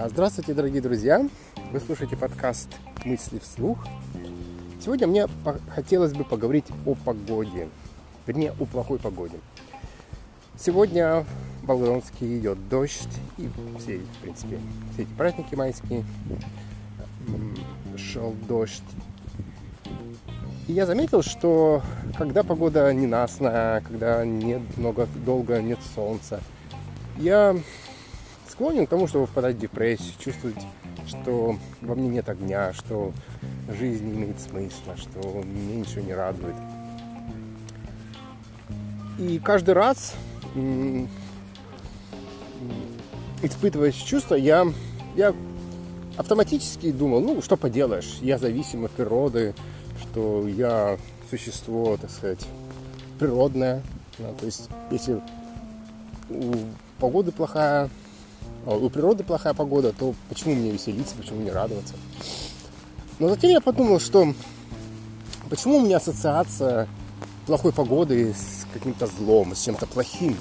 А, Здравствуйте, дорогие друзья! Вы слушаете подкаст «Мысли вслух». Сегодня мне хотелось бы поговорить о погоде, вернее, о плохой погоде. Сегодня в Волгодонске идет дождь, и все, в принципе, все эти праздники майские шел дождь. И я заметил, что когда погода ненастная, когда нет много долго нет солнца, я склонен к тому, чтобы впадать в депрессию, чувствовать, что во мне нет огня, что жизнь не имеет смысла, что меня ничего не радует. И каждый раз, испытывая эти чувства, я, я автоматически думал, ну, что поделаешь, я зависим от природы, что я существо, так сказать, природное. Да, то есть, если у погоды плохая, у природы плохая погода, то почему мне веселиться, почему не радоваться? Но затем я подумал, что почему у меня ассоциация плохой погоды с каким-то злом, с чем-то плохим?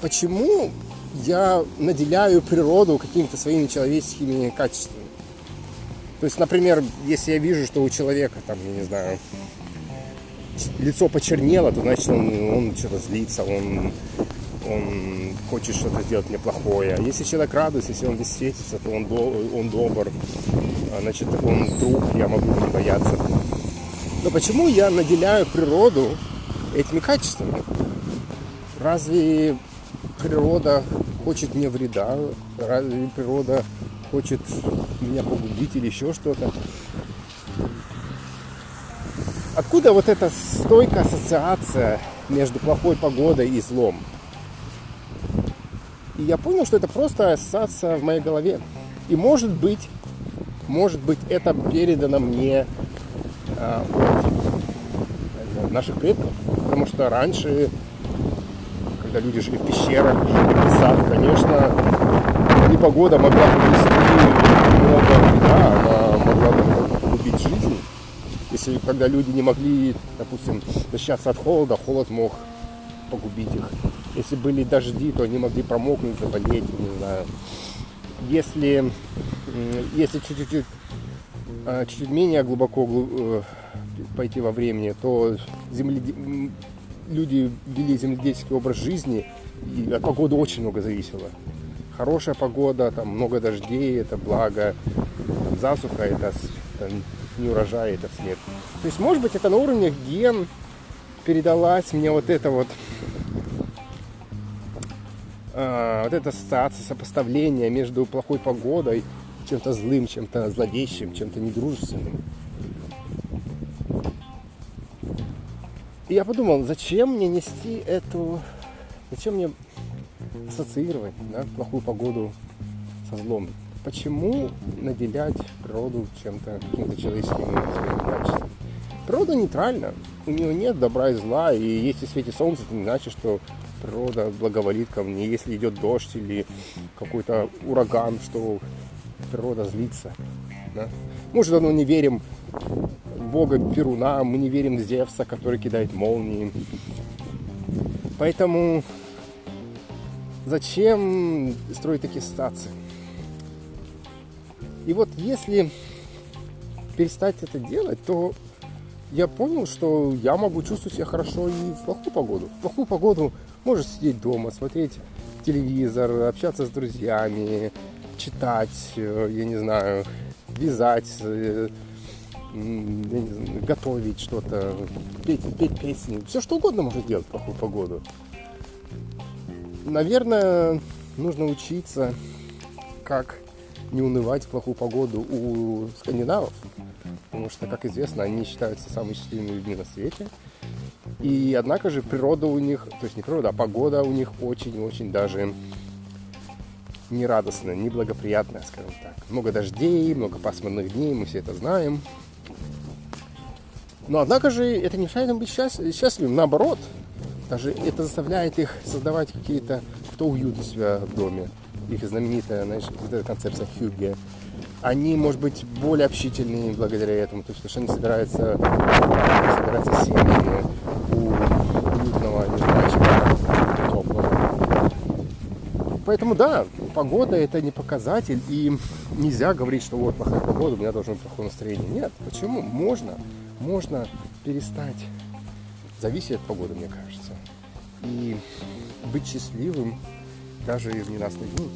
Почему я наделяю природу какими-то своими человеческими качествами? То есть, например, если я вижу, что у человека, там, я не знаю, лицо почернело, то значит он, он что-то злится, он, он хочет что-то сделать мне плохое. Если человек радуется, если он весь светится, то он, до, он добр, а, значит он друг, я могу не бояться. Но почему я наделяю природу этими качествами? Разве природа хочет мне вреда? Разве природа хочет меня погубить или еще что-то? Откуда вот эта стойкая ассоциация между плохой погодой и злом? И я понял, что это просто ассоциация в моей голове. И может быть, может быть, это передано мне а, от наших предков. Потому что раньше, когда люди жили в пещерах, жили в лесах, конечно, непогода могла принести много вреда, она могла погубить жизнь. Если когда люди не могли, допустим, защищаться от холода, холод мог погубить их. Если были дожди, то они могли промокнуть, заболеть, не знаю. Если, если чуть-чуть, а, чуть менее глубоко глу- э, пойти во времени, то земледе- люди вели земледельческий образ жизни, и от погоды очень много зависело. Хорошая погода, там много дождей, это благо. Там засуха, это, это не урожай, это смерть. То есть, может быть, это на уровне ген передалась мне вот это вот а, вот эта ассоциация, сопоставление между плохой погодой, чем-то злым, чем-то зловещим, чем-то недружественным. И я подумал, зачем мне нести эту, зачем мне ассоциировать да, плохую погоду со злом? Почему наделять природу чем-то, каким-то человеческим качеством? Природа нейтральна, у нее нет добра и зла, и если светит солнце, это не значит, что природа благоволит ко мне. Если идет дождь или какой-то ураган, что природа злится. да. Может, давно не верим в бога Перуна, мы не верим в Зевса, который кидает молнии. Поэтому зачем строить такие стации? И вот если перестать это делать, то я понял, что я могу чувствовать себя хорошо и в плохую погоду. В плохую погоду можешь сидеть дома, смотреть телевизор, общаться с друзьями, читать, э, я не знаю, вязать, э, знаю, готовить что-то, петь, петь песни. Все что угодно можно делать в плохую погоду. Наверное, нужно учиться, как не унывать в плохую погоду у скандинавов. Потому что, как известно, они считаются самыми счастливыми людьми на свете. И однако же природа у них, то есть не природа, а погода у них очень-очень даже нерадостная, неблагоприятная, скажем так. Много дождей, много пасмурных дней, мы все это знаем. Но однако же это не мешает им быть счаст- счастливым, наоборот. Даже это заставляет их создавать какие-то, кто уют у себя в доме. Их знаменитая, знаешь, вот эта концепция Хюгге. Они, может быть, более общительные благодаря этому, то есть, что они собираются, собираются семьями у уютного, не знаю, теплого. Поэтому да, погода это не показатель, и нельзя говорить, что вот плохая погода, у меня должно быть плохое настроение. Нет, почему? Можно, можно перестать зависеть от погоды, мне кажется. И быть счастливым даже в ненастный день.